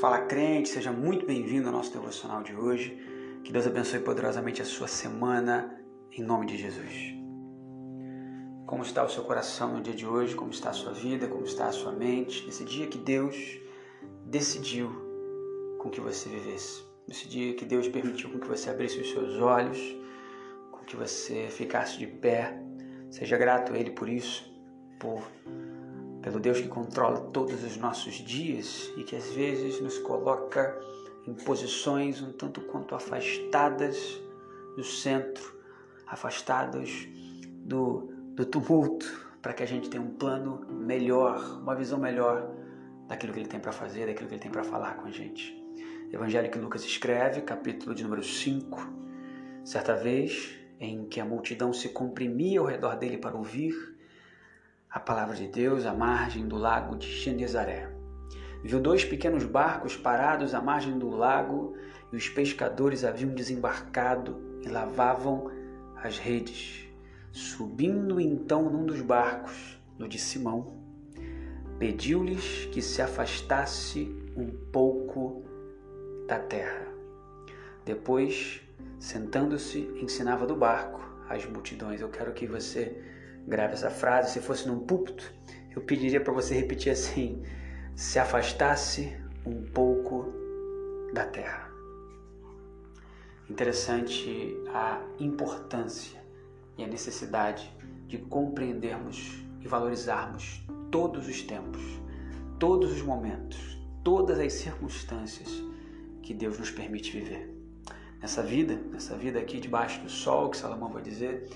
Fala crente, seja muito bem-vindo ao nosso devocional de hoje. Que Deus abençoe poderosamente a sua semana, em nome de Jesus. Como está o seu coração no dia de hoje? Como está a sua vida? Como está a sua mente? Nesse dia que Deus decidiu com que você vivesse. Nesse dia que Deus permitiu com que você abrisse os seus olhos, com que você ficasse de pé. Seja grato a Ele por isso, por pelo Deus que controla todos os nossos dias e que às vezes nos coloca em posições um tanto quanto afastadas do centro, afastadas do, do tumulto, para que a gente tenha um plano melhor, uma visão melhor daquilo que ele tem para fazer, daquilo que ele tem para falar com a gente. Evangelho que Lucas escreve, capítulo de número 5, certa vez em que a multidão se comprimia ao redor dele para ouvir, a palavra de Deus à margem do lago de Genezaré. Viu dois pequenos barcos parados à margem do lago e os pescadores haviam desembarcado e lavavam as redes. Subindo então num dos barcos, no de Simão, pediu-lhes que se afastasse um pouco da terra. Depois, sentando-se, ensinava do barco às multidões. Eu quero que você grave essa frase. Se fosse num púlpito, eu pediria para você repetir assim: se afastasse um pouco da terra. Interessante a importância e a necessidade de compreendermos e valorizarmos todos os tempos, todos os momentos, todas as circunstâncias que Deus nos permite viver. Nessa vida, nessa vida aqui debaixo do sol, que Salomão vai dizer,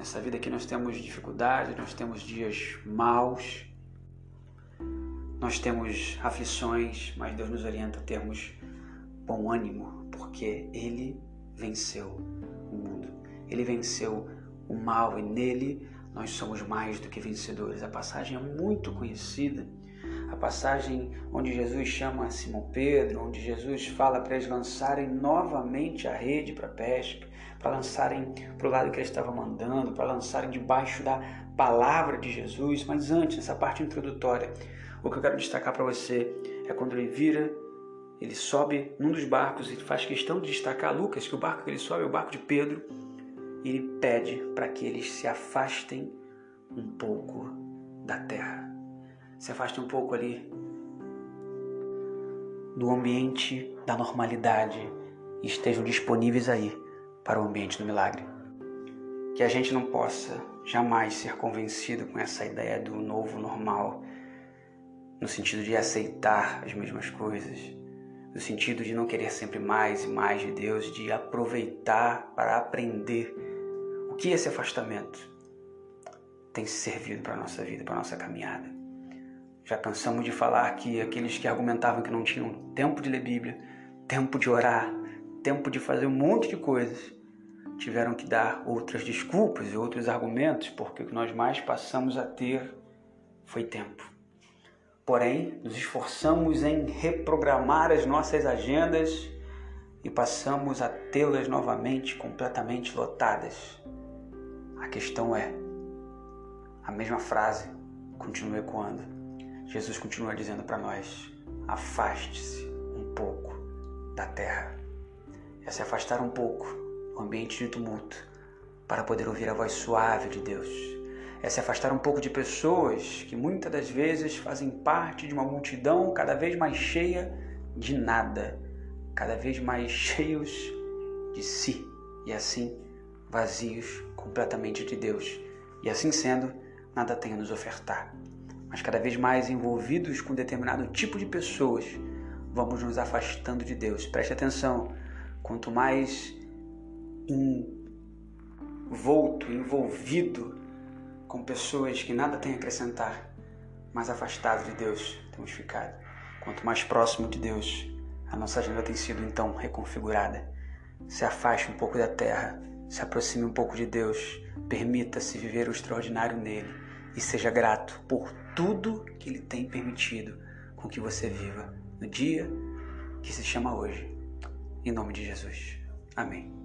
Nessa vida aqui nós temos dificuldades, nós temos dias maus, nós temos aflições, mas Deus nos orienta a termos bom ânimo, porque Ele venceu o mundo. Ele venceu o mal e nele nós somos mais do que vencedores. A passagem é muito conhecida. Passagem onde Jesus chama Simão Pedro, onde Jesus fala para eles lançarem novamente a rede para pesca para lançarem para o lado que ele estava mandando, para lançarem debaixo da palavra de Jesus. Mas antes, nessa parte introdutória, o que eu quero destacar para você é quando ele vira, ele sobe num dos barcos e faz questão de destacar Lucas, que o barco que ele sobe é o barco de Pedro, e ele pede para que eles se afastem um pouco da terra. Se afastem um pouco ali do ambiente da normalidade e estejam disponíveis aí para o ambiente do milagre. Que a gente não possa jamais ser convencido com essa ideia do novo normal, no sentido de aceitar as mesmas coisas, no sentido de não querer sempre mais e mais de Deus, de aproveitar para aprender o que esse afastamento tem servido para a nossa vida, para a nossa caminhada. Já cansamos de falar que aqueles que argumentavam que não tinham tempo de ler Bíblia, tempo de orar, tempo de fazer um monte de coisas, tiveram que dar outras desculpas e outros argumentos, porque o que nós mais passamos a ter foi tempo. Porém, nos esforçamos em reprogramar as nossas agendas e passamos a tê-las novamente completamente lotadas. A questão é: a mesma frase continua ecoando. Jesus continua dizendo para nós: afaste-se um pouco da terra. É se afastar um pouco o ambiente de tumulto, para poder ouvir a voz suave de Deus. É se afastar um pouco de pessoas que muitas das vezes fazem parte de uma multidão cada vez mais cheia de nada, cada vez mais cheios de si e assim vazios completamente de Deus. E assim sendo, nada tem a nos ofertar. Mas cada vez mais envolvidos com determinado tipo de pessoas, vamos nos afastando de Deus. Preste atenção, quanto mais envolto, envolvido com pessoas que nada têm a acrescentar, mais afastado de Deus temos ficado. Quanto mais próximo de Deus, a nossa agenda tem sido então reconfigurada. Se afaste um pouco da terra, se aproxime um pouco de Deus, permita-se viver o extraordinário nele e seja grato por tudo que ele tem permitido com que você viva no dia que se chama hoje. Em nome de Jesus. Amém.